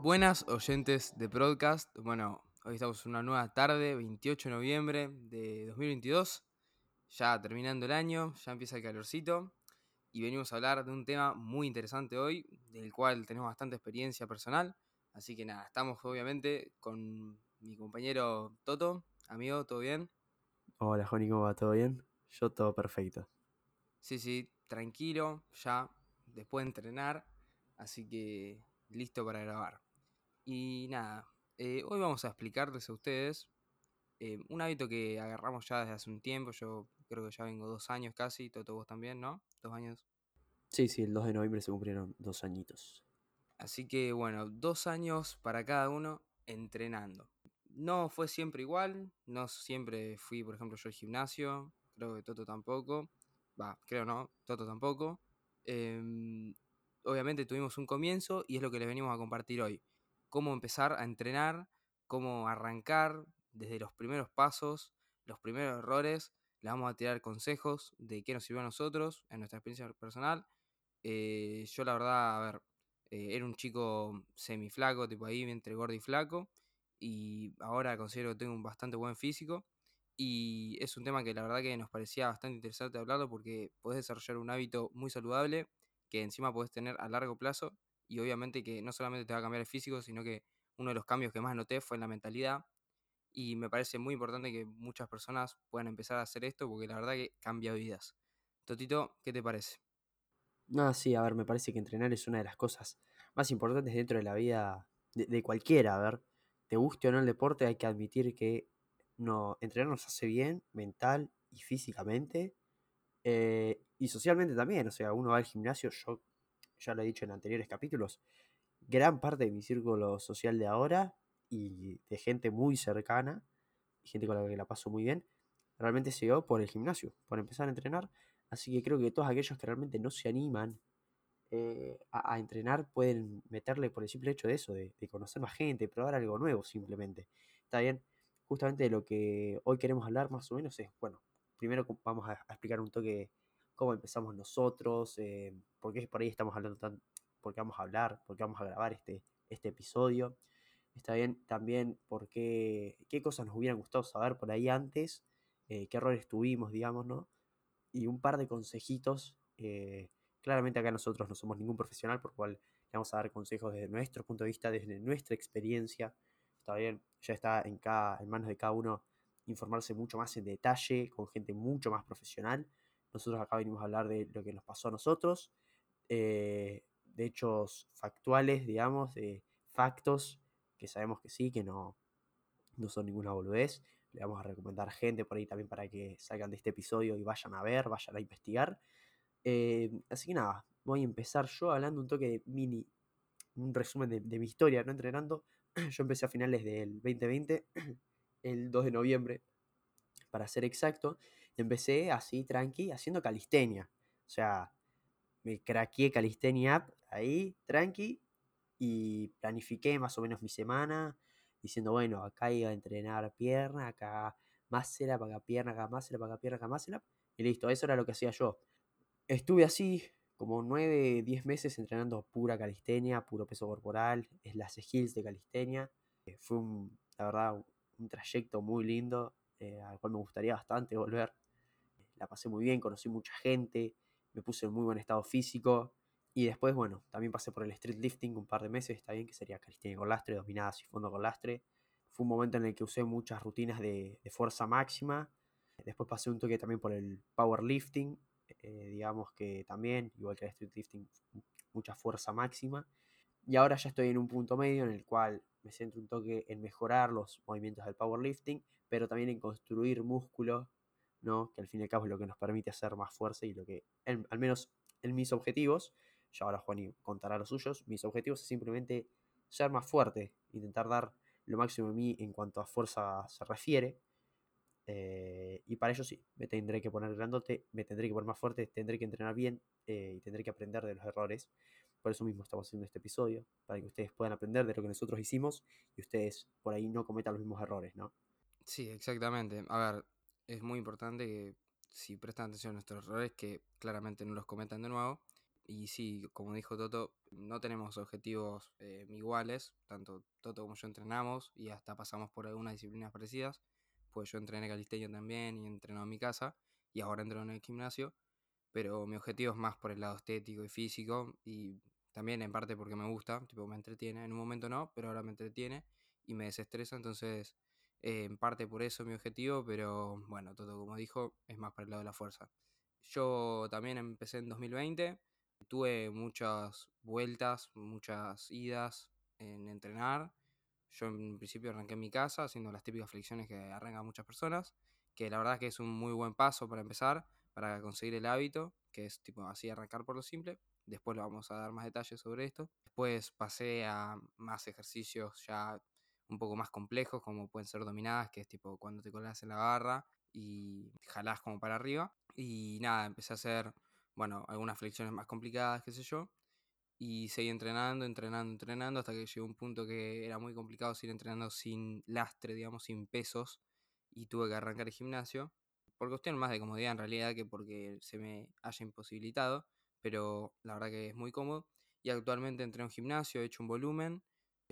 Buenas oyentes de podcast. Bueno, hoy estamos en una nueva tarde, 28 de noviembre de 2022. Ya terminando el año, ya empieza el calorcito. Y venimos a hablar de un tema muy interesante hoy, del cual tenemos bastante experiencia personal. Así que nada, estamos obviamente con mi compañero Toto. Amigo, ¿todo bien? Hola, Joni, ¿cómo va? ¿Todo bien? Yo todo perfecto. Sí, sí, tranquilo, ya después de entrenar. Así que listo para grabar. Y nada, eh, hoy vamos a explicarles a ustedes eh, un hábito que agarramos ya desde hace un tiempo. Yo creo que ya vengo dos años casi, Toto vos también, ¿no? Dos años. Sí, sí, el 2 de noviembre se cumplieron dos añitos. Así que bueno, dos años para cada uno entrenando. No fue siempre igual, no siempre fui, por ejemplo, yo al gimnasio, creo que Toto tampoco. Va, creo no, Toto tampoco. Em, obviamente tuvimos un comienzo y es lo que les venimos a compartir hoy cómo empezar a entrenar, cómo arrancar desde los primeros pasos, los primeros errores. Le vamos a tirar consejos de qué nos sirvió a nosotros en nuestra experiencia personal. Eh, yo la verdad, a ver, eh, era un chico semiflaco, tipo ahí entre gordo y flaco. Y ahora considero que tengo un bastante buen físico. Y es un tema que la verdad que nos parecía bastante interesante hablarlo porque podés desarrollar un hábito muy saludable que encima podés tener a largo plazo y obviamente que no solamente te va a cambiar el físico, sino que uno de los cambios que más noté fue en la mentalidad y me parece muy importante que muchas personas puedan empezar a hacer esto porque la verdad que cambia vidas. Totito, ¿qué te parece? No, sí, a ver, me parece que entrenar es una de las cosas más importantes dentro de la vida de, cualquiera. A ver, te guste o no el deporte, hay que admitir que no, entrenar nos hace bien mental y físicamente eh, y socialmente también. O sea, uno va al gimnasio, yo ya lo he dicho en anteriores capítulos, gran parte de mi círculo social de ahora y de gente muy cercana, gente con la que la paso muy bien, realmente se dio por el gimnasio, por empezar a entrenar. Así que creo que todos aquellos que realmente no se animan eh, a, entrenar pueden meterle por el simple hecho de eso, de, conocer más gente, probar algo nuevo simplemente. Está bien, justamente de lo que hoy queremos hablar más o menos es, bueno, primero vamos a, explicar un toque cómo empezamos nosotros, eh, por qué por ahí estamos hablando tan, por qué vamos a hablar, por qué vamos a grabar este, este episodio. Está bien también por qué, cosas nos hubieran gustado saber por ahí antes, eh, qué errores tuvimos, digamos, ¿no? Y un par de consejitos. Eh, claramente acá nosotros no somos ningún profesional, por cual le vamos a dar consejos desde nuestro punto de vista, desde nuestra experiencia. Está bien, ya está en, cada, en manos de cada uno informarse mucho más en detalle, con gente mucho más profesional. Nosotros acá venimos a hablar de lo que nos pasó a nosotros, eh, de hechos factuales, digamos, de factos que sabemos que sí, que no, no son ninguna boludez. Le vamos a recomendar gente por ahí también para que salgan de este episodio y vayan a ver, vayan a investigar. Eh, así que nada, voy a empezar yo hablando un toque de mini, un resumen de, de mi historia, no entrenando. Yo empecé a finales del 2020, el 2 de noviembre, para ser exacto, empecé así, tranqui, haciendo calistenia. O sea, me craqueé calistenia ahí, tranqui, y planifiqué más o menos mi semana, diciendo, bueno, acá iba a entrenar pierna, acá más para acá pierna, acá más para acá pierna, acá más y listo, eso era lo que hacía yo. Estuve así como 9, 10 meses entrenando pura calistenia, puro peso corporal, es las skills de calistenia. Fue un, la verdad, un trayecto muy lindo, eh, al cual me gustaría bastante volver. La pasé muy bien, conocí mucha gente, me puse en muy buen estado físico. Y después, bueno, también pasé por el street lifting un par de meses, está bien, que sería calistenia con lastre, dominadas y fondo con lastre. Fue un momento en el que usé muchas rutinas de, fuerza máxima. Después pasé un toque también por el powerlifting, eh, digamos que también, igual que el street lifting, mucha fuerza máxima. Y ahora ya estoy en un punto medio en el cual me centro un toque en mejorar los movimientos del powerlifting, pero también en construir músculo, ¿no? que al fin y al cabo es lo que nos permite hacer más fuerza y lo que, al menos en mis objetivos, ya ahora Juan contará los suyos, mis objetivos es simplemente ser más fuerte, intentar dar lo máximo de mí en cuanto a fuerza se refiere. Eh, y para ello sí, me tendré que poner grandote, me tendré que poner más fuerte, tendré que entrenar bien eh, y tendré que aprender de los errores. Por eso mismo estamos haciendo este episodio, para que ustedes puedan aprender de lo que nosotros hicimos y ustedes por ahí no cometan los mismos errores, ¿no? Sí, exactamente. A ver, es muy importante que si prestan atención a nuestros errores, que claramente no los cometan de nuevo. y sí, como dijo Toto, no tenemos objetivos eh, iguales, tanto Toto como yo entrenamos y hasta pasamos por algunas disciplinas parecidas, pues yo entrené calisteño también y entreno en mi casa y ahora entreno en el gimnasio, pero mi objetivo es más por el lado estético y físico y también en parte porque me gusta, tipo me entretiene, en un momento no, pero ahora me entretiene y me desestresa, entonces en parte por eso mi objetivo, pero bueno, todo como dijo, es más para el lado de la fuerza. Yo también empecé en 2020, tuve muchas vueltas, muchas idas en entrenar. Yo en principio arranqué en mi casa haciendo las típicas flexiones que arrancan muchas personas, que la verdad que es un muy buen paso para empezar, para conseguir el hábito, que es tipo así arrancar por lo simple. Después le vamos a dar más detalles sobre esto. Después pasé a más ejercicios ya un poco más complejos, como pueden ser dominadas, que es tipo cuando te colgas en la barra y jalás como para arriba. Y nada, empecé a hacer, bueno, algunas flexiones más complicadas, qué sé yo. Y seguí entrenando, entrenando, entrenando, hasta que llegó un punto que era muy complicado seguir entrenando sin lastre, digamos, sin pesos. Y tuve que arrancar el gimnasio. Por cuestión más de comodidad en realidad que porque se me haya imposibilitado. Pero la verdad que es muy cómodo. Y actualmente entreno en gimnasio, he hecho un volumen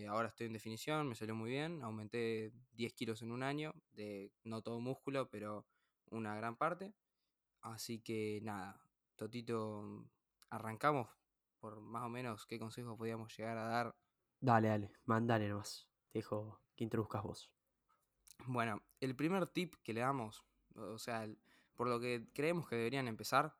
ahora estoy en definición, me salió muy bien, aumenté 10 kilos en un año, de no todo músculo, pero una gran parte. Así que nada, Totito, arrancamos por más o menos qué consejos podíamos llegar a dar. Dale, dale, mandale nomás. Te dejo que introduzcas vos. Bueno, el primer tip que le damos, o sea, por lo que creemos que deberían empezar,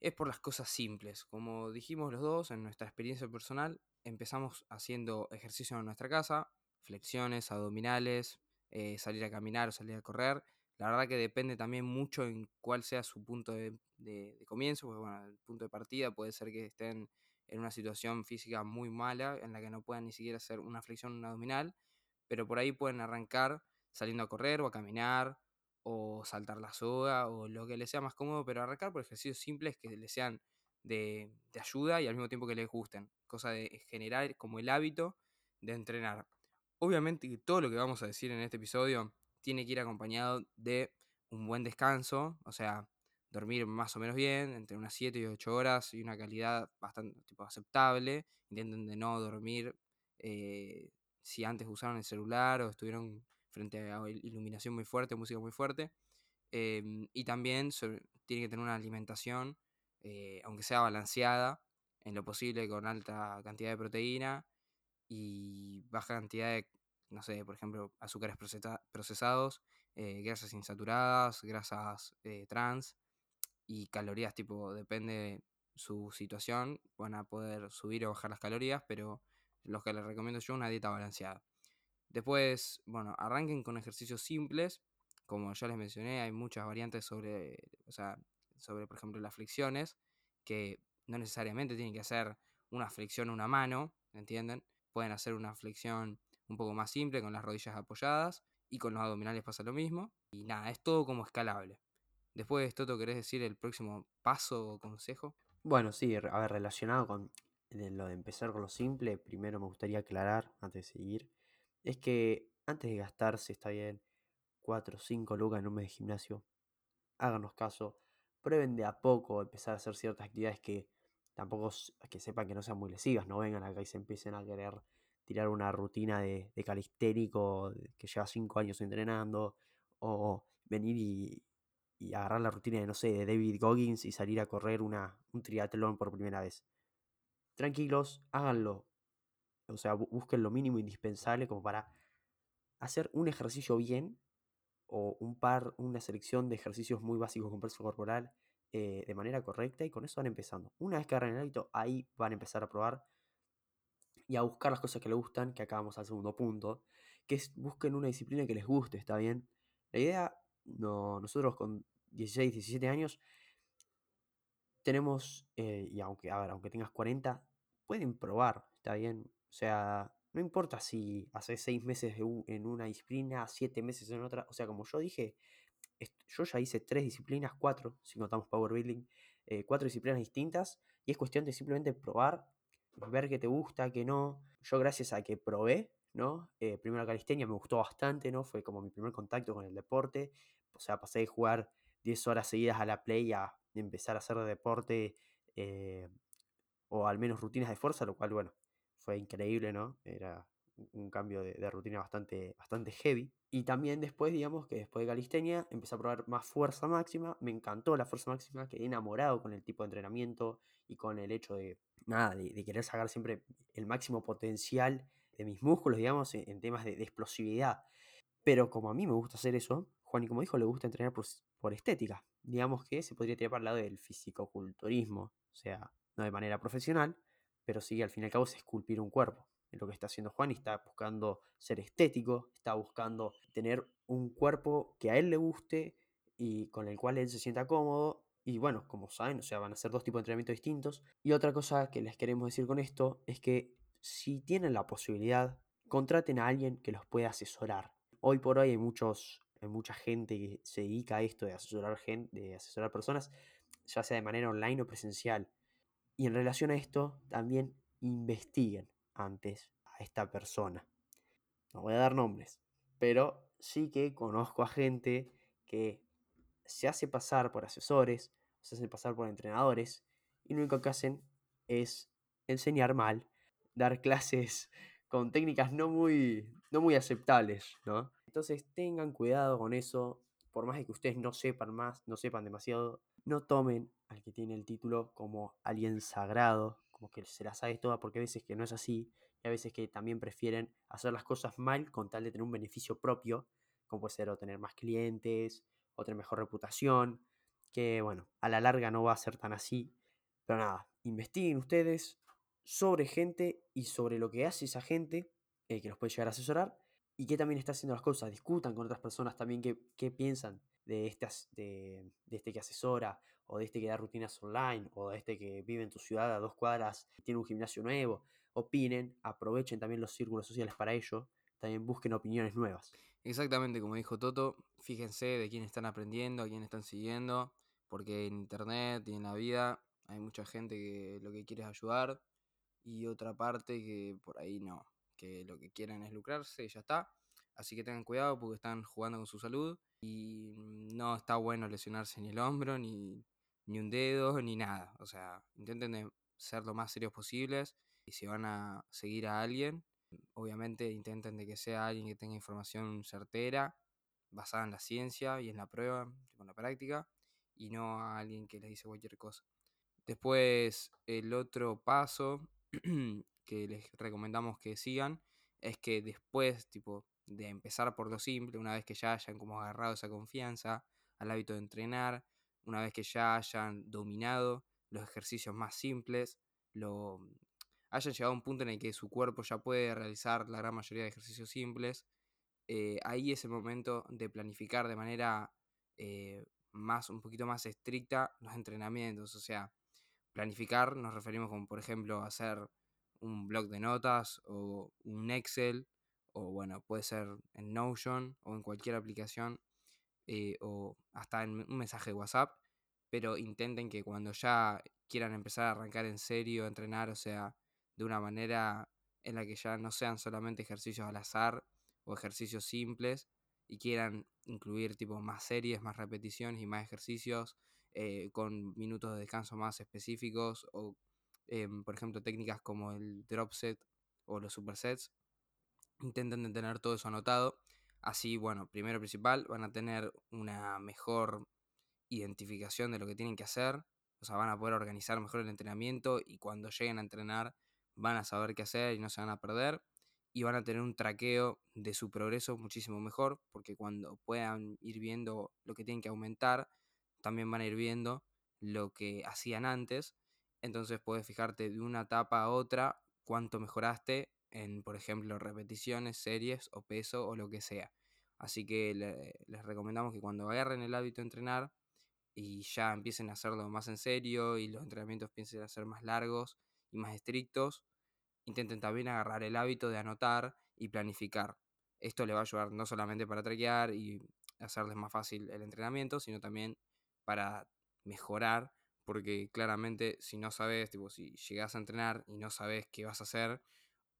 es por las cosas simples. Como dijimos los dos en nuestra experiencia personal, empezamos haciendo ejercicio en nuestra casa, flexiones, abdominales, eh, salir a caminar o salir a correr. La verdad que depende también mucho en cuál sea su punto de, comienzo, porque bueno, el punto de partida puede ser que estén en una situación física muy mala, en la que no puedan ni siquiera hacer una flexión una abdominal, pero por ahí pueden arrancar saliendo a correr o a caminar o saltar la soga o lo que les sea más cómodo, pero arrancar por ejercicios simples que les sean de, ayuda y al mismo tiempo que les gusten. Cosa de generar como el hábito de entrenar. Obviamente que todo lo que vamos a decir en este episodio tiene que ir acompañado de un buen descanso, o sea, dormir más o menos bien, entre unas 7 y 8 horas y una calidad bastante tipo, aceptable. Intenten de no dormir eh, si antes usaron el celular o estuvieron frente a iluminación muy fuerte, música muy fuerte. Em, y también tiene que tener una alimentación eh, aunque sea balanceada, en lo posible con alta cantidad de proteína y baja cantidad de, no sé, por ejemplo, azúcares procesados, eh, grasas insaturadas, grasas eh, trans y calorías, tipo, depende de su situación, van a poder subir o bajar las calorías, pero lo que les recomiendo yo una dieta balanceada. Después, bueno, arranquen con ejercicios simples, como ya les mencioné, hay muchas variantes sobre, o sea, sobre, por ejemplo, las flexiones, que no necesariamente tienen que hacer una flexión una mano, ¿entienden? Pueden hacer una flexión un poco más simple con las rodillas apoyadas y con los abdominales pasa lo mismo. Y nada, es todo como escalable. Después, Toto, ¿querés decir el próximo paso o consejo? Bueno, sí, a ver, relacionado con lo de empezar con lo simple, primero me gustaría aclarar, antes de seguir, es que antes de gastarse, está bien, 4 o 5 lucas en un mes de gimnasio, háganos caso, prueben de a poco empezar a hacer ciertas actividades que tampoco que sepan que no sean muy lesivas, no vengan acá y se empiecen a querer tirar una rutina de, de calisténico que lleva cinco años entrenando, o venir y, agarrar la rutina de, no sé, de David Goggins y salir a correr una, un triatlón por primera vez. Tranquilos, háganlo. O sea, busquen lo mínimo indispensable como para hacer un ejercicio bien o un par, una selección de ejercicios muy básicos con peso corporal eh, de manera correcta y con eso van empezando. Una vez que agarren el hábito, ahí van a empezar a probar y a buscar las cosas que les gustan, que acá vamos al segundo punto, que es busquen una disciplina que les guste, ¿está bien? La idea, no, nosotros con 16, 17 años, tenemos, eh, y aunque, a ver, aunque tengas 40, pueden probar, ¿está bien? O sea, no importa si hace seis meses en una disciplina, siete meses en otra. O sea, como yo dije, yo ya hice tres disciplinas, cuatro, si contamos Power Building, eh, cuatro disciplinas distintas. Y es cuestión de simplemente probar, ver qué te gusta, qué no. Yo gracias a que probé, ¿no? Eh, primero la calistenia me gustó bastante, ¿no? Fue como mi primer contacto con el deporte. O sea, pasé de jugar 10 horas seguidas a la play a empezar a hacer deporte. Eh, o al menos rutinas de fuerza, lo cual, bueno, fue increíble, ¿no? Era un cambio de, rutina bastante, bastante heavy. Y también después, digamos que después de calistenia, empecé a probar más fuerza máxima. Me encantó la fuerza máxima, quedé enamorado con el tipo de entrenamiento y con el hecho de, nada, de, querer sacar siempre el máximo potencial de mis músculos, digamos, en, temas de, explosividad. Pero como a mí me gusta hacer eso, Juan, y como dijo, le gusta entrenar por, por estética. Digamos que se podría tirar para el lado del fisicoculturismo, o sea, no de manera profesional, pero sí, al fin y al cabo, es esculpir un cuerpo. Lo que está haciendo Juan y está buscando ser estético, está buscando tener un cuerpo que a él le guste y con el cual él se sienta cómodo. Y bueno, como saben, o sea, van a ser dos tipos de entrenamiento distintos. Y otra cosa que les queremos decir con esto es que si tienen la posibilidad, contraten a alguien que los pueda asesorar. Hoy por hoy hay muchos, hay mucha gente que se dedica a esto de asesorar gente, de asesorar personas, ya sea de manera online o presencial. Y en relación a esto, también investiguen antes a esta persona. No voy a dar nombres, pero sí que conozco a gente que se hace pasar por asesores, se hace pasar por entrenadores, y lo único que hacen es enseñar mal, dar clases con técnicas no muy, no muy aceptables, ¿no? Entonces tengan cuidado con eso, por más que ustedes no sepan más, no sepan demasiado, no tomen al que tiene el título como alguien sagrado, como que se las sabe todas, porque a veces que no es así, y a veces que también prefieren hacer las cosas mal con tal de tener un beneficio propio, como puede ser obtener más clientes, o tener mejor reputación, que bueno, a la larga no va a ser tan así, pero nada, investiguen ustedes sobre gente y sobre lo que hace esa gente, eh, que los puede llegar a asesorar, y que también está haciendo las cosas, discutan con otras personas también qué, piensan de, estas, de, de este que asesora, o de este que da rutinas online, o de este que vive en tu ciudad a dos cuadras tiene un gimnasio nuevo. Opinen, aprovechen también los círculos sociales para ello, también busquen opiniones nuevas. Exactamente como dijo Toto, fíjense de quién están aprendiendo, a quién están siguiendo, porque en internet y en la vida hay mucha gente que lo que quiere es ayudar y otra parte que por ahí no, que lo que quieren es lucrarse y ya está. Así que tengan cuidado porque están jugando con su salud y no está bueno lesionarse ni el hombro, ni, ni un dedo, ni nada. O sea, intenten ser lo más serios posibles y si van a seguir a alguien, obviamente intenten de que sea alguien que tenga información certera, basada en la ciencia y en la prueba, con la práctica, y no a alguien que les dice cualquier cosa. Después, el otro paso que les recomendamos que sigan es que después, tipo, de empezar por lo simple, una vez que ya hayan como agarrado esa confianza al hábito de entrenar, una vez que ya hayan dominado los ejercicios más simples, lo, hayan llegado a un punto en el que su cuerpo ya puede realizar la gran mayoría de ejercicios simples, eh, ahí es el momento de planificar de manera eh, más, un poquito más estricta los entrenamientos. O sea, planificar nos referimos como por ejemplo hacer un blog de notas o un Excel o bueno, puede ser en Notion o en cualquier aplicación eh, o hasta en un mensaje de WhatsApp, pero intenten que cuando ya quieran empezar a arrancar en serio, entrenar, o sea, de una manera en la que ya no sean solamente ejercicios al azar o ejercicios simples y quieran incluir tipo más series, más repeticiones y más ejercicios eh, con minutos de descanso más específicos o em, por ejemplo técnicas como el drop set o los supersets intenten tener todo eso anotado. Así, bueno, primero principal, van a tener una mejor identificación de lo que tienen que hacer. O sea, van a poder organizar mejor el entrenamiento y cuando lleguen a entrenar van a saber qué hacer y no se van a perder. Y van a tener un traqueo de su progreso muchísimo mejor, porque cuando puedan ir viendo lo que tienen que aumentar, también van a ir viendo lo que hacían antes. Entonces puedes fijarte de una etapa a otra cuánto mejoraste en, por ejemplo, repeticiones, series o peso o lo que sea. Así que les recomendamos que cuando agarren el hábito de entrenar y ya empiecen a hacerlo más en serio y los entrenamientos empiecen a ser más largos y más estrictos, intenten también agarrar el hábito de anotar y planificar. Esto le va a ayudar no solamente para traquear y hacerles más fácil el entrenamiento, sino también para mejorar, porque claramente si no sabes, tipo, si llegas a entrenar y no sabes qué vas a hacer,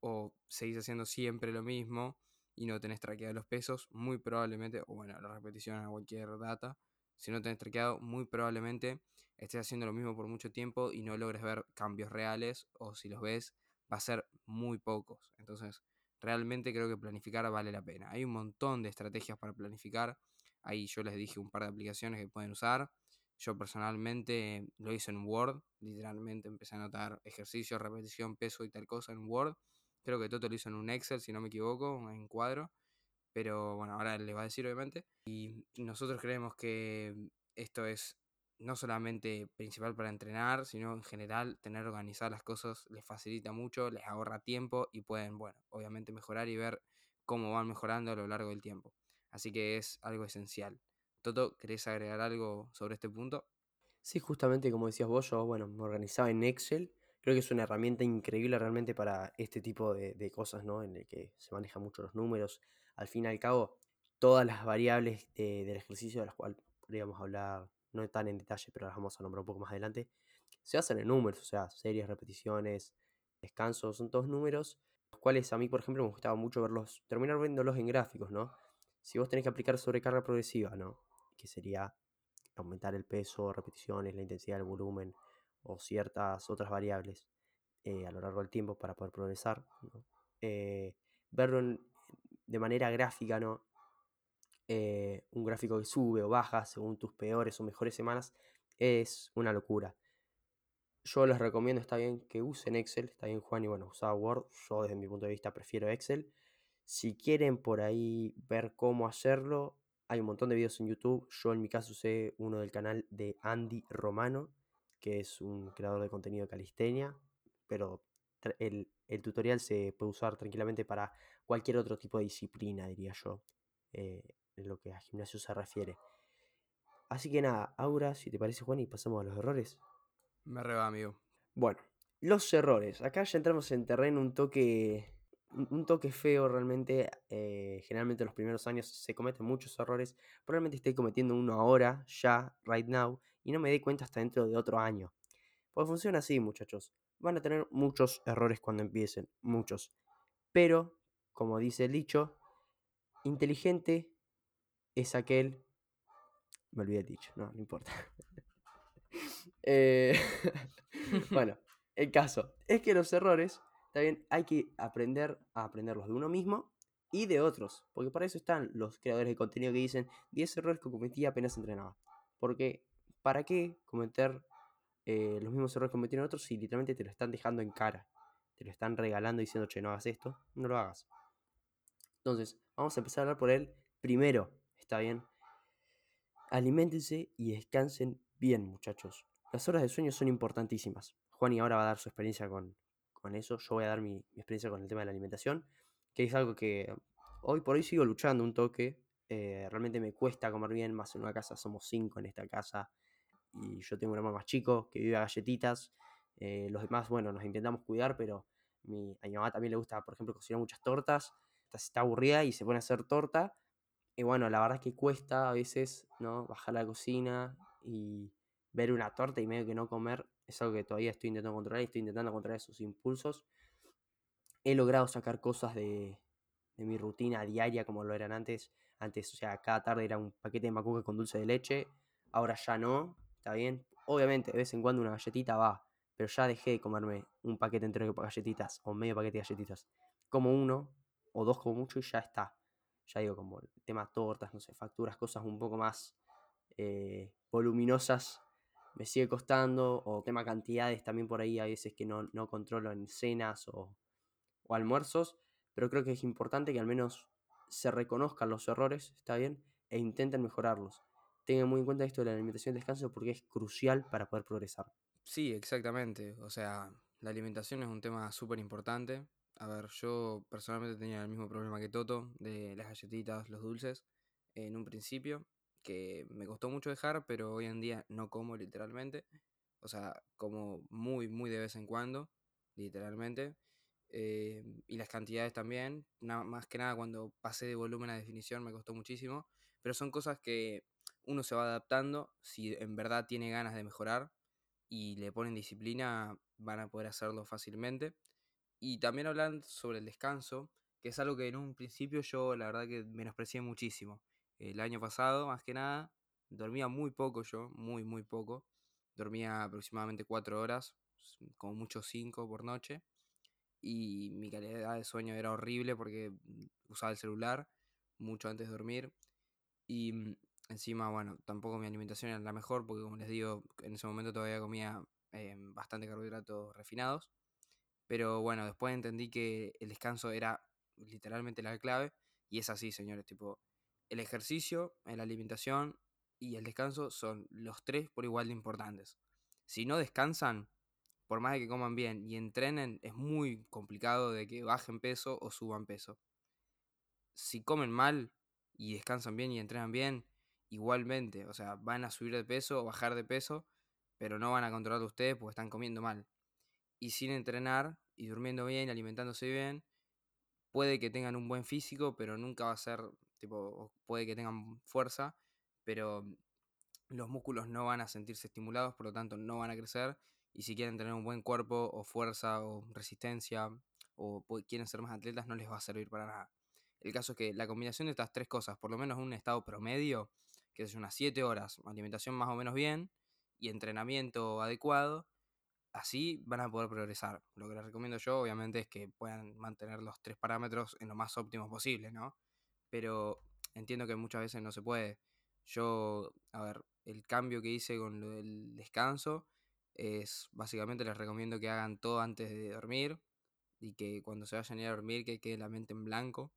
o seguís haciendo siempre lo mismo y no tenés traqueado los pesos, muy probablemente, o bueno, la repetición a cualquier data, si no tenés traqueado, muy probablemente estés haciendo lo mismo por mucho tiempo y no logres ver cambios reales o si los ves va a ser muy pocos. Entonces, realmente creo que planificar vale la pena. Hay un montón de estrategias para planificar. Ahí yo les dije un par de aplicaciones que pueden usar. Yo personalmente lo hice en Word, literalmente empecé a anotar ejercicio, repetición, peso y tal cosa en Word. Creo que Toto lo hizo en un Excel, si no me equivoco, en cuadro. Pero bueno, ahora les va a decir obviamente. Y nosotros creemos que esto es no solamente principal para entrenar, sino en general tener organizadas las cosas les facilita mucho, les ahorra tiempo y pueden, bueno, obviamente mejorar y ver cómo van mejorando a lo largo del tiempo. Así que es algo esencial. Toto, ¿querés agregar algo sobre este punto? Sí, justamente como decías vos, yo, bueno, me organizaba en Excel. Creo que es una herramienta increíble realmente para este tipo de, cosas, ¿no? En el que se manejan mucho los números. Al fin y al cabo, todas las variables del ejercicio de las cuales podríamos hablar, no tan en detalle, pero las vamos a nombrar un poco más adelante, se hacen en números, o sea, series, repeticiones, descansos, son todos números, los cuales a mí, por ejemplo, me gustaba mucho verlos, terminar viéndolos en gráficos, ¿no? Si vos tenés que aplicar sobrecarga progresiva, ¿no? Que sería aumentar el peso, repeticiones, la intensidad, el volumen o ciertas otras variables eh, a lo largo del tiempo para poder progresar, eh, verlo de manera gráfica, ¿no? Eh, un gráfico que sube o baja según tus peores o mejores semanas es una locura. Yo les recomiendo, está bien que usen Excel, está bien Juan y bueno, usaba Word, yo desde mi punto de vista prefiero Excel. Si quieren por ahí ver cómo hacerlo, hay un montón de videos en YouTube. Yo en mi caso usé uno del canal de Andy Romano, que es un creador de contenido de calistenia, pero el, el tutorial se puede usar tranquilamente para cualquier otro tipo de disciplina, diría yo. Eh, en lo que a gimnasio se refiere. Así que nada, Aura, si te parece Juan, y pasamos a los errores. Me reba, amigo. Bueno, los errores. Acá ya entramos en terreno un toque. Un toque feo realmente. Eh, generalmente en los primeros años se cometen muchos errores. Probablemente esté cometiendo uno ahora, ya, right now, y no me dé cuenta hasta dentro de otro año. Pues funciona así, muchachos. Van a tener muchos errores cuando empiecen, muchos. Pero, como dice el dicho, inteligente es aquel. Me olvidé el dicho, no, no importa. Eh, bueno, el caso es que los errores, también hay que aprender a aprenderlos de uno mismo y de otros. Porque para eso están los creadores de contenido que dicen 10 errores que cometí apenas entrenaba. Porque, ¿para qué cometer eh, los mismos errores que cometieron otros si literalmente te lo están dejando en cara? Te lo están regalando diciendo, che, no hagas esto, no lo hagas. Entonces, vamos a empezar a hablar por el primero está bien. Aliméntense y descansen bien, muchachos. Las horas de sueño son importantísimas. Juan y ahora va a dar su experiencia con, eso. Yo voy a dar mi, experiencia con el tema de la alimentación, que es algo que hoy por hoy sigo luchando un toque. Eh, realmente me cuesta comer bien, más en una casa somos cinco en esta casa y yo tengo un hermano más chico que vive a galletitas. Eh, los demás, bueno, nos intentamos cuidar, pero mi, a mi mamá también le gusta, por ejemplo, cocinar muchas tortas. Está aburrida y se pone a hacer torta y bueno, la verdad es que cuesta a veces, ¿no? Bajar a la cocina y ver una torta y medio que no comer. Es algo que todavía estoy intentando controlar y estoy intentando controlar esos impulsos. He logrado sacar cosas de, mi rutina diaria como lo eran antes. Antes, o sea, cada tarde era un paquete de macuca con dulce de leche. Ahora ya no, está bien. Obviamente, de vez en cuando una galletita va, pero ya dejé de comerme un paquete entero de galletitas o medio paquete de galletitas. Como uno o dos como mucho y ya está ya digo, como tema tortas, no sé, facturas, cosas un poco más eh, voluminosas, me sigue costando, o tema cantidades, también por ahí a veces que no, no controlo en cenas o, o almuerzos, pero creo que es importante que al menos se reconozcan los errores, está bien, e intenten mejorarlos. Tengan muy en cuenta esto de la alimentación y descanso porque es crucial para poder progresar. Sí, exactamente. O sea, la alimentación es un tema súper importante. A ver, yo personalmente tenía el mismo problema que Toto de las galletitas, los dulces, en un principio, que me costó mucho dejar, pero hoy en día no como literalmente. O sea, como muy, muy de vez en cuando, literalmente. Eh, y las cantidades también, nada, más que nada cuando pasé de volumen a definición me costó muchísimo, pero son cosas que uno se va adaptando, si en verdad tiene ganas de mejorar y le ponen disciplina, van a poder hacerlo fácilmente. Y también hablan sobre el descanso, que es algo que en un principio yo la verdad que menosprecié muchísimo. El año pasado, más que nada, dormía muy poco yo, muy, muy poco. dormía aproximadamente 4 horas, como mucho 5 por noche, y mi calidad de sueño era horrible porque mm, usaba el celular mucho antes de dormir, y mm, encima, bueno, tampoco mi alimentación era la mejor porque como les digo, en ese momento todavía comía eh, bastante carbohidratos refinados, pero bueno, después entendí que el descanso era literalmente la clave, y es así, señores, tipo, el ejercicio, la alimentación y el descanso son los tres por igual de importantes. Si no descansan, por más de que coman bien y entrenen, es muy complicado de que bajen peso o suban peso. Si comen mal y descansan bien y entrenan bien, igualmente, o sea, van a subir de peso o bajar de peso, pero no van a controlar ustedes porque están comiendo mal. Y sin entrenar y durmiendo bien, alimentándose bien, puede que tengan un buen físico, pero nunca va a ser, tipo, puede que tengan fuerza, pero los músculos no van a sentirse estimulados, por lo tanto no van a crecer. Y si quieren tener un buen cuerpo o fuerza o resistencia o quieren ser más atletas, no les va a servir para nada. El caso es que la combinación de estas tres cosas, por lo menos un estado promedio, que es unas 7 horas, alimentación más o menos bien y entrenamiento adecuado, así van a poder progresar. Lo que les recomiendo yo, obviamente, es que puedan mantener los tres parámetros en lo más óptimo posible, ¿no? Pero entiendo que muchas veces no se puede. Yo, a ver, el cambio que hice con el descanso es básicamente les recomiendo que hagan todo antes de dormir y que cuando se vayan a ir a dormir que quede la mente en blanco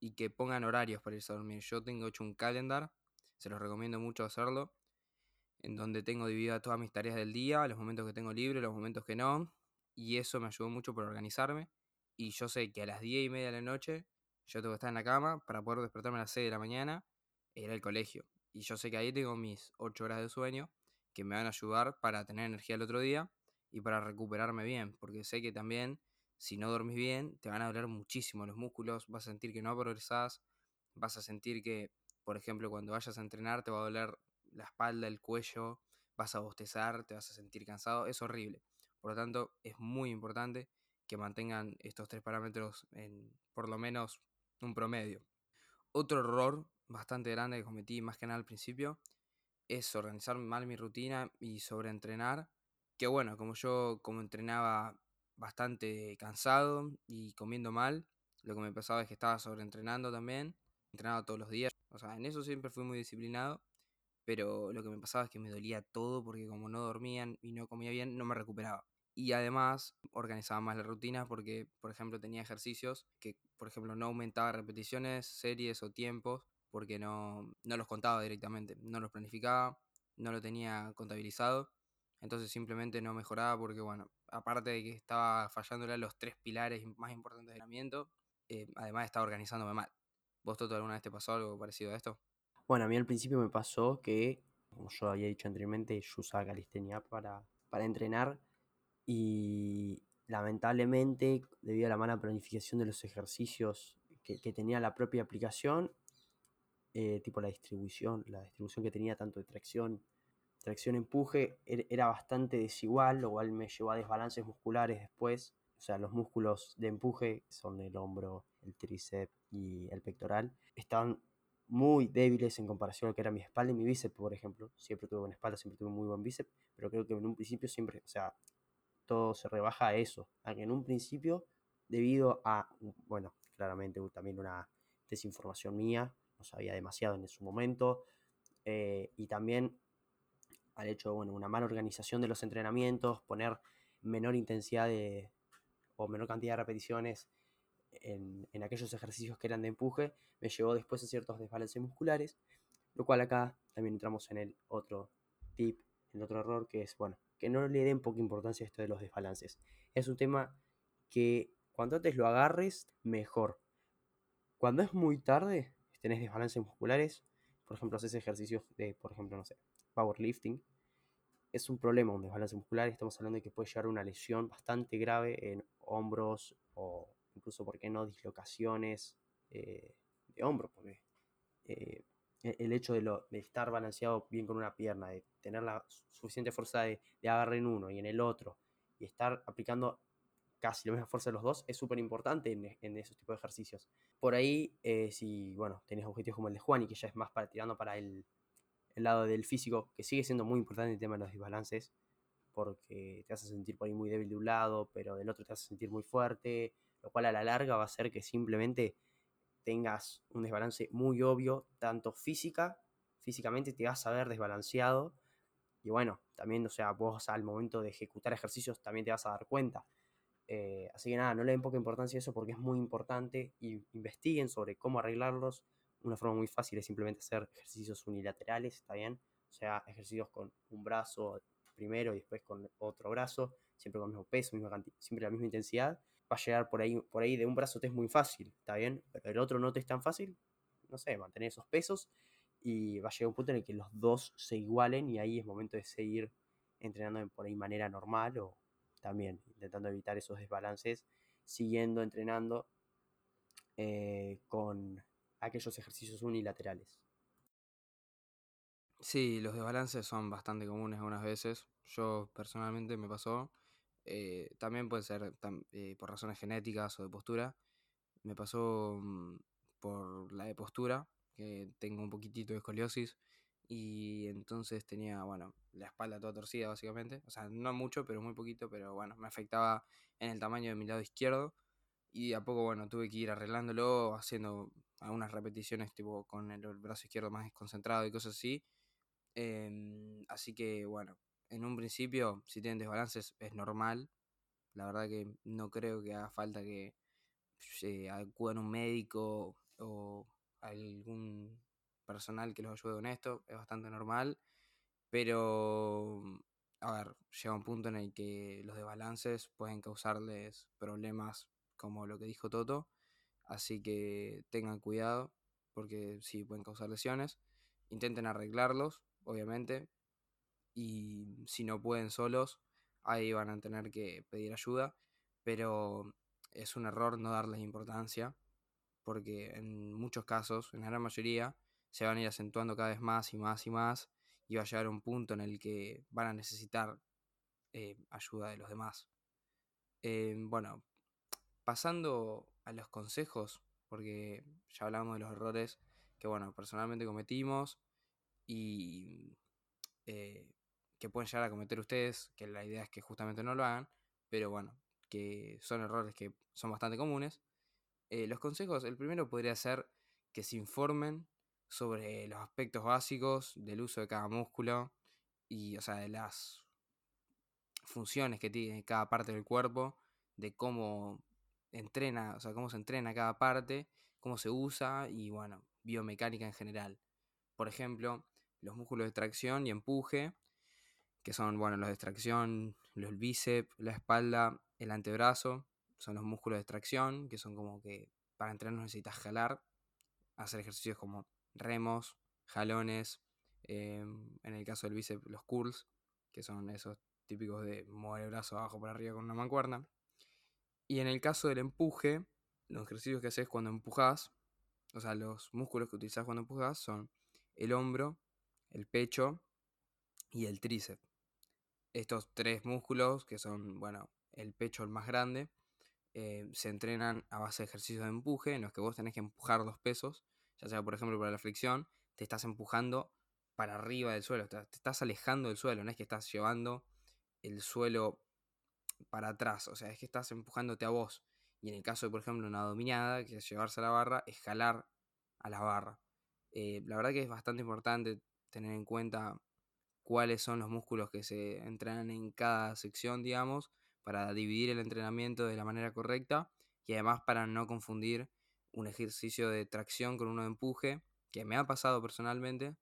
y que pongan horarios para irse a dormir. Yo tengo hecho un calendar, se los recomiendo mucho hacerlo en donde tengo divididas todas mis tareas del día, los momentos que tengo libre, los momentos que no, y eso me ayudó mucho para organizarme. Y yo sé que a las 10 y media de la noche yo tengo que estar en la cama para poder despertarme a las 6 de la mañana e ir al colegio. Y yo sé que ahí tengo mis 8 horas de sueño que me van a ayudar para tener energía el otro día y para recuperarme bien, porque sé que también si no dormís bien te van a doler muchísimo los músculos, vas a sentir que no progresás, vas a sentir que, por ejemplo, cuando vayas a entrenar te va a doler la espalda, el cuello, vas a bostezar, te vas a sentir cansado, es horrible. Por lo tanto, es muy importante que mantengan estos tres parámetros en por lo menos un promedio. Otro error bastante grande que cometí más que nada al principio es organizar mal mi rutina y sobreentrenar. Que bueno, como yo como entrenaba bastante cansado y comiendo mal, lo que me pasaba es que estaba sobreentrenando también, entrenaba todos los días. O sea, en eso siempre fui muy disciplinado pero lo que me pasaba es que me dolía todo porque como no dormían y no comía bien, no me recuperaba. Y además organizaba más la rutina porque, por ejemplo, tenía ejercicios que, por ejemplo, no aumentaba repeticiones, series o tiempos porque no, no los contaba directamente, no los planificaba, no lo tenía contabilizado. Entonces simplemente no mejoraba porque, bueno, aparte de que estaba fallándole a los tres pilares más importantes del entrenamiento, eh, además estaba organizándome mal. ¿Vos, Toto, alguna vez te pasó algo parecido a esto? Bueno, a mí al principio me pasó que, como yo había dicho anteriormente, yo usaba calistenia para, para entrenar y lamentablemente, debido a la mala planificación de los ejercicios que, tenía la propia aplicación, eh, tipo la distribución, la distribución que tenía tanto de tracción, tracción empuje, er, era bastante desigual, lo cual me llevó a desbalances musculares después. O sea, los músculos de empuje, son el hombro, el tríceps y el pectoral, estaban muy débiles en comparación a lo que era mi espalda y mi bíceps, por ejemplo. Siempre tuve buena espalda, siempre tuve muy buen bíceps, pero creo que en un principio siempre, o sea, todo se rebaja a eso. A que en un principio, debido a, bueno, claramente también una desinformación mía, no sabía demasiado en su momento, eh, y también al hecho de, bueno, una mala organización de los entrenamientos, poner menor intensidad de, o menor cantidad de repeticiones en, aquellos ejercicios que eran de empuje, me llevó después a ciertos desbalances musculares, lo cual acá también entramos en el otro tip, en otro error, que es, bueno, que no le den poca importancia a esto de los desbalances. Es un tema que cuanto antes lo agarres, mejor. Cuando es muy tarde, tenés desbalances musculares, por ejemplo, haces ejercicios de, por ejemplo, no sé, powerlifting, es un problema un desbalance muscular, estamos hablando de que puede llegar a una lesión bastante grave en hombros o incluso, ¿por qué no?, dislocaciones eh, de hombro, porque eh, e-, el hecho de, lo, de, estar balanceado bien con una pierna, de tener la suficiente fuerza de, de agarre en uno y en el otro, y estar aplicando casi la misma fuerza de los dos, es súper importante en, en, esos tipos de ejercicios. Por ahí, eh, si, bueno, tenés objetivos como el de Juan y que ya es más para, tirando para el, el lado del físico, que sigue siendo muy importante el tema de los desbalances, porque te a sentir por ahí muy débil de un lado, pero del otro te a sentir muy fuerte, lo cual a la larga va a hacer que simplemente tengas un desbalance muy obvio, tanto física, físicamente te vas a ver desbalanceado, y bueno, también, o sea, vos al momento de ejecutar ejercicios también te vas a dar cuenta. Eh, así que nada, no le den poca importancia a eso porque es muy importante y investiguen sobre cómo arreglarlos. Una forma muy fácil es simplemente hacer ejercicios unilaterales, ¿está bien? O sea, ejercicios con un brazo primero y después con otro brazo, siempre con el mismo peso, misma siempre la misma intensidad. Va a llegar por ahí, por ahí de un brazo te es muy fácil, ¿está bien? Pero el otro no te es tan fácil, no sé, mantener esos pesos y va a llegar un punto en el que los dos se igualen y ahí es momento de seguir entrenando por ahí manera normal o también intentando evitar esos desbalances, siguiendo entrenando eh, con aquellos ejercicios unilaterales. Sí, los desbalances son bastante comunes algunas veces. Yo personalmente me pasó. Eh, también puede ser eh, por razones genéticas o de postura. Me pasó mm, por la de postura, que tengo un poquitito de escoliosis y entonces tenía, bueno, la espalda toda torcida básicamente, o sea, no mucho, pero muy poquito, pero bueno, me afectaba en el tamaño de mi lado izquierdo y a poco, bueno, tuve que ir arreglándolo, haciendo algunas repeticiones tipo con el, brazo izquierdo más concentrado y cosas así. Em, así que, bueno, en un principio, si tienen desbalances, es normal. La verdad que no creo que haga falta que se acudan un médico o algún personal que los ayude con esto, es bastante normal, pero, a ver, llega un punto en el que los desbalances pueden causarles problemas como lo que dijo Toto, así que tengan cuidado, porque sí pueden causar lesiones, intenten arreglarlos, obviamente, y si no pueden solos, ahí van a tener que pedir ayuda, pero es un error no darles importancia porque en muchos casos, en la gran mayoría, se van a ir acentuando cada vez más y más y más y va a llegar un punto en el que van a necesitar eh, ayuda de los demás. Eh, bueno, pasando a los consejos, porque ya hablamos de los errores que, bueno, personalmente cometimos y eh, que pueden llegar a cometer ustedes, que la idea es que justamente no lo hagan, pero bueno, que son errores que son bastante comunes. Eh, los consejos, el primero podría ser que se informen sobre los aspectos básicos del uso de cada músculo y, o sea, de las funciones que tiene cada parte del cuerpo, de cómo entrena, o sea, cómo se entrena cada parte, cómo se usa y, bueno, biomecánica en general. Por ejemplo, los músculos de tracción y empuje, que son, bueno, los de tracción, los bíceps, la espalda, el antebrazo, son los músculos de tracción, que son como que para entrenar necesitas jalar, hacer ejercicios como remos, jalones, em, en el caso del bíceps los curls, que son esos típicos de mover el brazo abajo por arriba con una mancuerna. Y en el caso del empuje, los ejercicios que haces cuando empujas, o sea, los músculos que utilizas cuando empujas son el hombro, el pecho y el tríceps. Estos tres músculos, que son, bueno, el pecho el más grande, eh, se entrenan a base de ejercicios de empuje en los que vos tenés que empujar los pesos, ya sea por ejemplo para la fricción, te estás empujando para arriba del suelo, te, estás alejando del suelo, no es que estás llevando el suelo para atrás, o sea, es que estás empujándote a vos. Y en el caso de, por ejemplo, una dominada, que es llevarse a la barra, es jalar a la barra. Eh, la verdad que es bastante importante tener en cuenta cuáles son los músculos que se entrenan en cada sección, digamos, para dividir el entrenamiento de la manera correcta y además para no confundir un ejercicio de tracción con uno de empuje, que me ha pasado personalmente.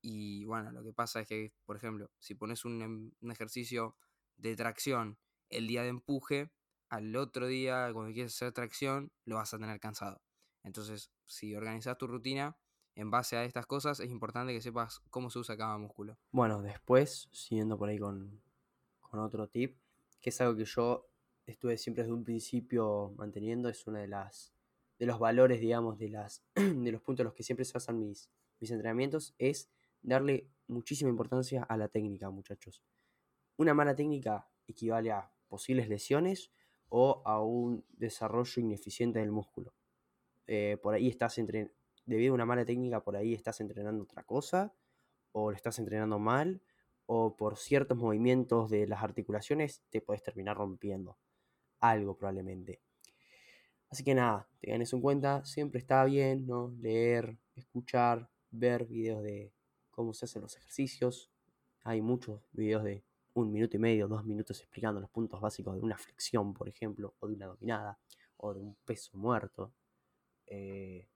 Y bueno, lo que pasa es que, por ejemplo, si pones un, em, ejercicio de tracción el día de empuje, al otro día, cuando quieres hacer tracción, lo vas a tener cansado. Entonces, si organizas tu rutina en base a estas cosas, es importante que sepas cómo se usa cada músculo. Bueno, después, siguiendo por ahí con, otro tip, que es algo que yo estuve siempre desde un principio manteniendo, es una de las de los valores, digamos, de, las, de los puntos en los que siempre se basan mis, mis entrenamientos, es darle muchísima importancia a la técnica, muchachos. Una mala técnica equivale a posibles lesiones o a un desarrollo ineficiente del músculo. Eh, por ahí estás entrenando, debido a una mala técnica, por ahí estás entrenando otra cosa, o lo estás entrenando mal, o por ciertos movimientos de las articulaciones te puedes terminar rompiendo algo probablemente. Así que nada, tengan eso en cuenta, siempre está bien, ¿no? Leer, escuchar, ver videos de cómo se hacen los ejercicios. Hay muchos videos de un minuto y medio, dos minutos explicando los puntos básicos de una flexión, por ejemplo, o de una dominada, o de un peso muerto. Eh,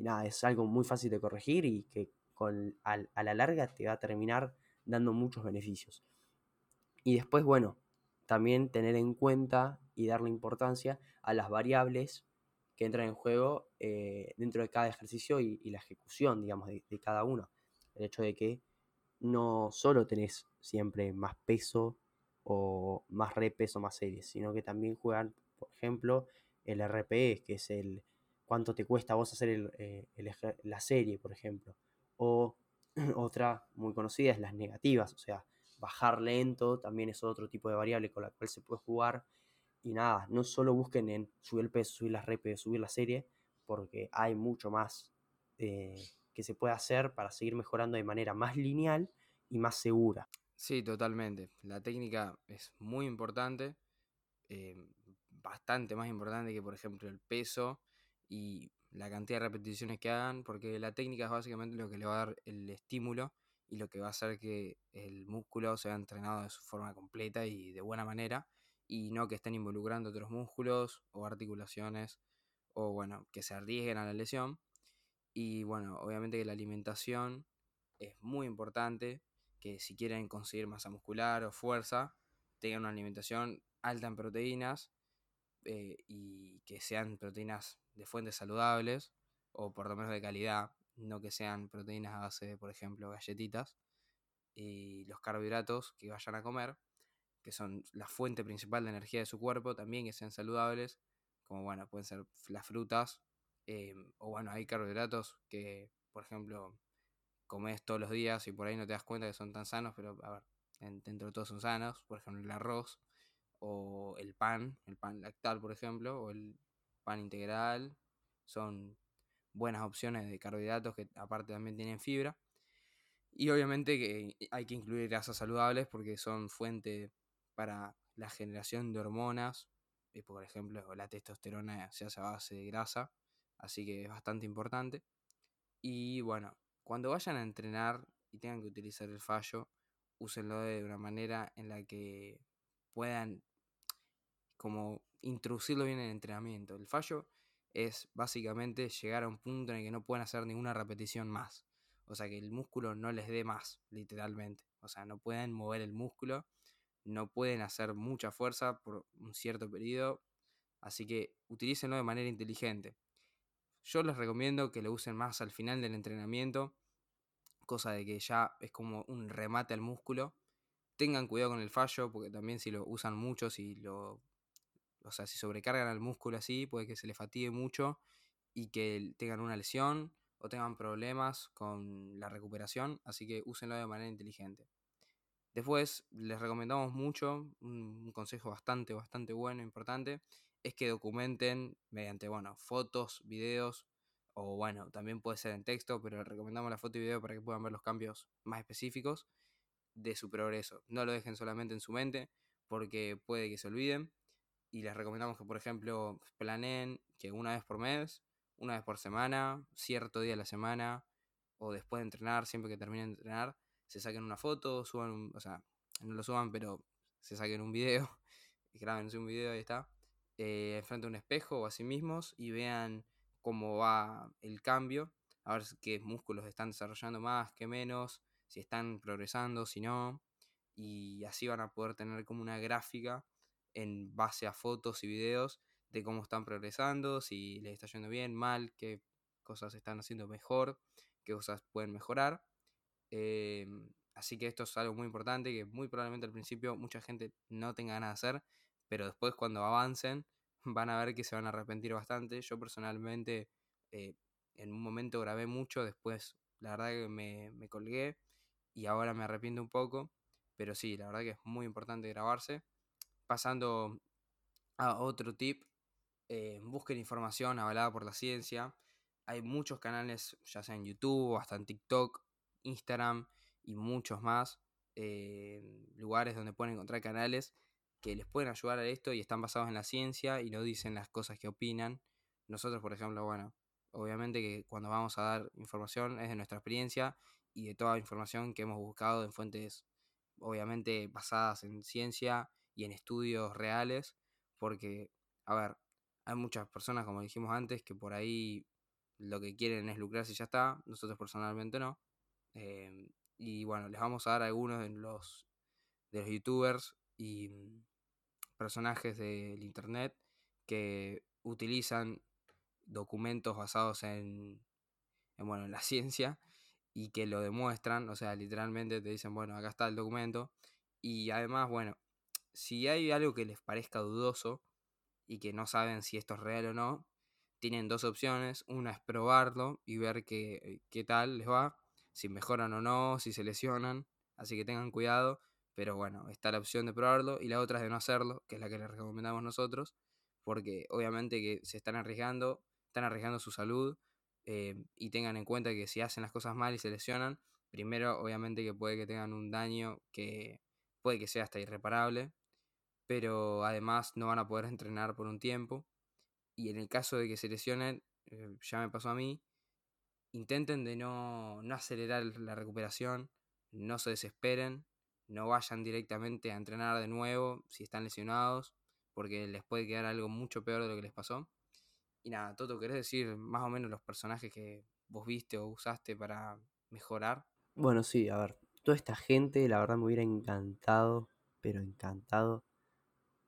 y nada, es algo muy fácil de corregir y que con, a la larga te va a terminar dando muchos beneficios. Y después, bueno, también tener en cuenta y darle importancia a las variables que entran en juego eh, dentro de cada ejercicio y, la ejecución, digamos, de, cada uno. El hecho de que no solo tenés siempre más peso o más repes o más series, sino que también juegan, por ejemplo, el RPE, que es el cuánto te cuesta vos hacer eh, la serie, por ejemplo. O otra muy conocida es las negativas, o sea, bajar lento también es otro tipo de variable con la cual se puede jugar. Y nada, no solo busquen en subir el peso, subir las repes, subir la serie, porque hay mucho más eh, que se puede hacer para seguir mejorando de manera más lineal y más segura. Sí, totalmente. La técnica es muy importante, eh, bastante más importante que por ejemplo el peso y la cantidad de repeticiones que hagan, porque la técnica es básicamente lo que le va a dar el estímulo y lo que va a hacer que el músculo sea entrenado de su forma completa y de buena manera y no que estén involucrando otros músculos o articulaciones o bueno, que se arriesguen a la lesión. Y bueno, obviamente que la alimentación es muy importante, que si quieren conseguir masa muscular o fuerza, tengan una alimentación alta en proteínas eh, y que sean proteínas de fuentes saludables o por lo menos de calidad, no que sean proteínas a base de, por ejemplo, galletitas, y los carbohidratos que vayan a comer, que son la fuente principal de energía de su cuerpo, también que sean saludables, como bueno, pueden ser las frutas, eh, o bueno, hay carbohidratos que, por ejemplo, comes todos los días y por ahí no te das cuenta que son tan sanos, pero a ver, dentro de todos son sanos, por ejemplo, el arroz, o el pan, el pan lactal, por ejemplo, o el pan integral, son buenas opciones de carbohidratos que aparte también tienen fibra. Y obviamente que hay que incluir grasas saludables porque son fuente para la generación de hormonas. Y por ejemplo, la testosterona se hace a base de grasa, así que es bastante importante. Y bueno, cuando vayan a entrenar y tengan que utilizar el fallo, úsenlo de una manera en la que puedan como introducirlo bien en el entrenamiento. El fallo es básicamente llegar a un punto en el que no pueden hacer ninguna repetición más. O sea, que el músculo no les dé más, literalmente. O sea, no pueden mover el músculo, no pueden hacer mucha fuerza por un cierto periodo. Así que utilícenlo de manera inteligente. Yo les recomiendo que lo usen más al final del entrenamiento, cosa de que ya es como un remate al músculo. Tengan cuidado con el fallo, porque también si lo usan mucho, si lo o sea, si sobrecargan al músculo así, puede que se le fatigue mucho y que tengan una lesión o tengan problemas con la recuperación, así que úsenlo de manera inteligente. Después, les recomendamos mucho, un, consejo bastante, bastante bueno, importante, es que documenten mediante, bueno, fotos, videos, o bueno, también puede ser en texto, pero les recomendamos la foto y video para que puedan ver los cambios más específicos de su progreso. No lo dejen solamente en su mente, porque puede que se olviden y les recomendamos que, por ejemplo, planeen que una vez por mes, una vez por semana, cierto día de la semana, o después de entrenar, siempre que terminen de entrenar, se saquen una foto, suban, un, o sea, no lo suban, pero se saquen un video, y grabense un video, ahí está, eh, enfrente de un espejo o a sí mismos y vean cómo va el cambio, a ver qué músculos están desarrollando más, qué menos, si están progresando, si no, y así van a poder tener como una gráfica en base a fotos y videos de cómo están progresando, si les está yendo bien, mal, qué cosas están haciendo mejor, qué cosas pueden mejorar. Em, así que esto es algo muy importante que muy probablemente al principio mucha gente no tenga ganas de hacer, pero después cuando avancen van a ver que se van a arrepentir bastante. Yo personalmente eh, en un momento grabé mucho, después la verdad que me, me colgué y ahora me arrepiento un poco, pero sí, la verdad que es muy importante grabarse pasando a otro tip, eh, busquen información avalada por la ciencia. Hay muchos canales, ya sea en YouTube, hasta en TikTok, Instagram, y muchos más eh, lugares donde pueden encontrar canales que les pueden ayudar a esto y están basados en la ciencia y no dicen las cosas que opinan. Nosotros, por ejemplo, bueno, obviamente que cuando vamos a dar información es de nuestra experiencia y de toda información que hemos buscado en fuentes, obviamente, basadas en ciencia y en estudios reales, porque, a ver, hay muchas personas, como dijimos antes, que por ahí lo que quieren es lucrarse y ya está, nosotros personalmente no. Em, y bueno, les vamos a dar algunos de los, de los youtubers y mm, personajes del internet que utilizan documentos basados en, en, bueno, en la ciencia y que lo demuestran, o sea, literalmente te dicen, bueno, acá está el documento. Y además, bueno, si hay algo que les parezca dudoso y que no saben si esto es real o no, tienen dos opciones. Una es probarlo y ver qué, qué tal les va, si mejoran o no, si se lesionan. Así que tengan cuidado. Pero bueno, está la opción de probarlo y la otra es de no hacerlo, que es la que les recomendamos nosotros, porque obviamente que se están arriesgando, están arriesgando su salud eh, y tengan en cuenta que si hacen las cosas mal y se lesionan, primero obviamente que puede que tengan un daño que puede que sea hasta irreparable, pero además no van a poder entrenar por un tiempo. Y en el caso de que se lesionen, eh, ya me pasó a mí, intenten de no, no acelerar la recuperación, no se desesperen, no vayan directamente a entrenar de nuevo si están lesionados, porque les puede quedar algo mucho peor de lo que les pasó. Y nada, Toto, ¿querés decir más o menos los personajes que vos viste o usaste para mejorar? Bueno, sí, a ver, toda esta gente, la verdad me hubiera encantado, pero encantado,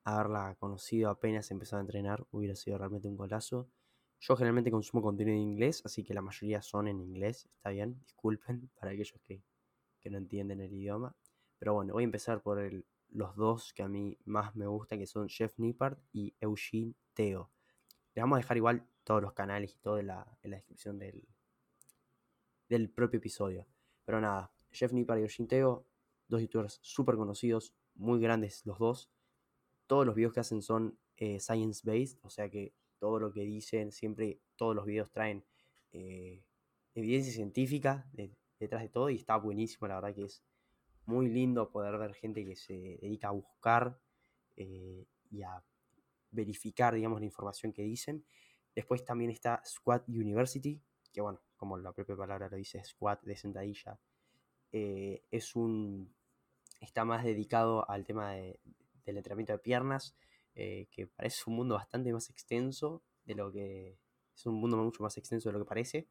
haberla conocido apenas empezado a entrenar, hubiera sido realmente un golazo. Yo generalmente consumo contenido en inglés, así que la mayoría son en inglés, está bien, disculpen para aquellos que, que no entienden el idioma. Pero bueno, voy a empezar por el, los dos que a mí más me gustan, que son Jeff Nippard y Eugene Teo. Les vamos a dejar igual todos los canales y todo en la, en la descripción del, del propio episodio. Pero nada, Jeff Nippard y Eugene Teo, dos youtubers súper conocidos, muy grandes los dos. Todos los videos que hacen son eh, science-based, o sea que todo lo que dicen, siempre todos los videos traen eh, evidencia científica detrás de todo y está buenísimo, la verdad que es muy lindo poder ver gente que se dedica a buscar eh, y a verificar, digamos, la información que dicen. Después también está Squad University, que bueno, como la propia palabra lo dice, Squad de sentadilla. Es un. está más dedicado al tema del entrenamiento de piernas, eh, que parece un mundo bastante más extenso de lo que. es un mundo mucho más extenso de lo que parece.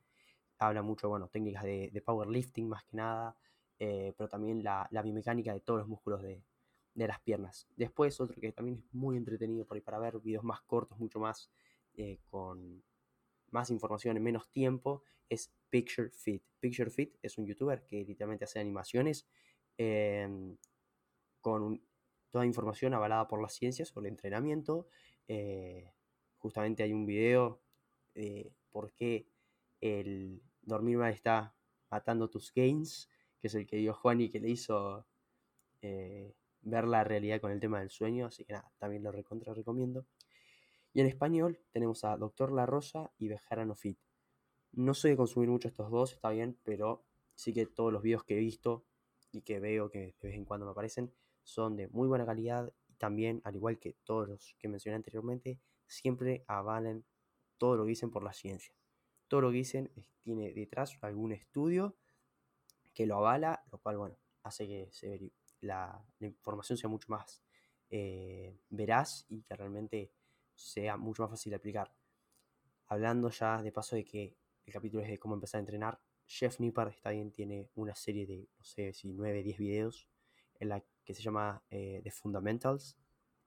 Habla mucho, bueno, técnicas de, powerlifting más que nada, eh, pero también la, biomecánica de todos los músculos de, de, las piernas. Después, otro que también es muy entretenido por para ver, videos más cortos, mucho más eh, con más información en menos tiempo, es Picture Fit. Picture Fit es un youtuber que literalmente hace animaciones eh, con toda información avalada por la ciencia sobre el entrenamiento. Eh, justamente hay un video de por qué el dormir mal está matando tus gains que es el que dio Juan y que le hizo eh, ver la realidad con el tema del sueño, así que nada, también lo recontra recomiendo. Y en español tenemos a Doctor La Rosa y Bejarano Fit. No soy de consumir mucho estos dos, está bien, pero sí que todos los videos que he visto y que veo que de vez en cuando me aparecen son de muy buena calidad y también, al igual que todos los que mencioné anteriormente, siempre avalen todo lo que dicen por la ciencia. Todo lo que dicen tiene detrás algún estudio que lo avala, lo cual, bueno, hace que la, información sea mucho más eh, veraz y que realmente sea mucho más fácil de aplicar. Hablando ya de paso de que el capítulo es de cómo empezar a entrenar, Jeff Nippard está bien, tiene una serie de, no sé si 9, 10 videos en la que se llama eh, The Fundamentals.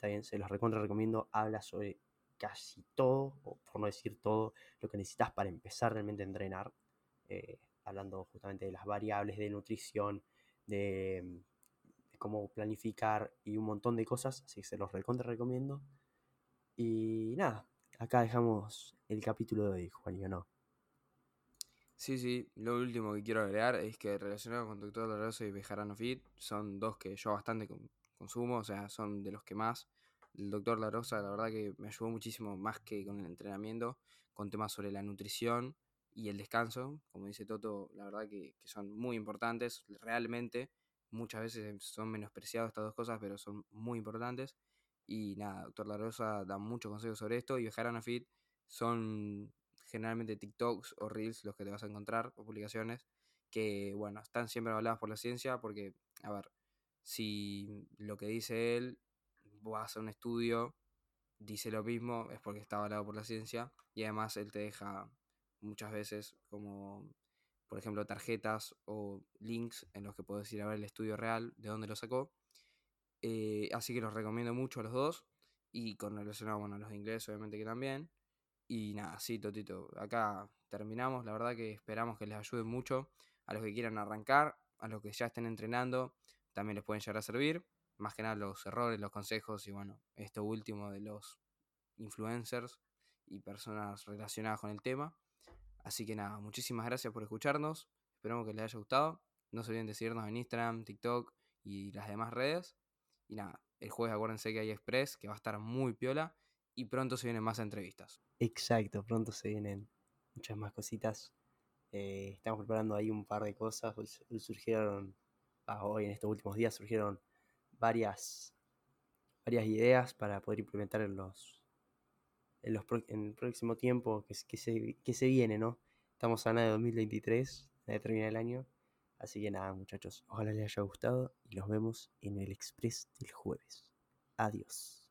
Bien, se los recontra recomiendo. Habla sobre casi todo, o por no decir todo, lo que necesitas para empezar realmente a entrenar. Eh, hablando justamente de las variables de nutrición, de, cómo planificar y un montón de cosas, así que se los recontra recomiendo. Y nada, acá dejamos el capítulo de hoy, Juan, ¿y no? Sí, sí, lo último que quiero agregar es que relacionado con Doctor Doloroso y Bejarano Fit son dos que yo bastante consumo, o sea, son de los que más. El Doctor La Rosa, la verdad que me ayudó muchísimo más que con el entrenamiento, con temas sobre la nutrición y el descanso, como dice Toto, la verdad que, que son muy importantes, realmente. Muchas veces son menospreciados estas dos cosas, pero son muy importantes. Y nada, doctor La Rosa da muchos consejos sobre esto. Y a Fit son generalmente TikToks o Reels los que te vas a encontrar, o publicaciones, que bueno, están siempre habladas por la ciencia, porque, a ver, si lo que dice él, vas a un estudio, dice lo mismo, es porque está avalado por la ciencia, y además él te deja muchas veces como, por ejemplo, tarjetas o links en los que puedes ir a ver el estudio real, de dónde lo sacó. Eh, así que los recomiendo mucho a los dos. Y con relacionado, bueno, a los de inglés, obviamente que también. Y nada, sí, Totito. Acá terminamos. La verdad que esperamos que les ayude mucho a los que quieran arrancar, a los que ya estén entrenando. También les pueden llegar a servir. Más que nada los errores, los consejos y bueno, esto último de los influencers y personas relacionadas con el tema. Así que nada, muchísimas gracias por escucharnos. Esperamos que les haya gustado. No se olviden de seguirnos en Instagram, TikTok y las demás redes. Y nada, el jueves acuérdense que hay Express, que va a estar muy piola. Y pronto se vienen más entrevistas. Exacto, pronto se vienen muchas más cositas. Eh, estamos preparando ahí un par de cosas. Hoy, surgieron, ah, hoy en estos últimos días surgieron varias, varias ideas para poder implementar en los, en, los en el próximo tiempo que, se, que se viene, ¿no? Estamos a nada de 2023, de terminar el año. Así que nada, muchachos, ojalá les haya gustado y los vemos en el Express del jueves. Adiós.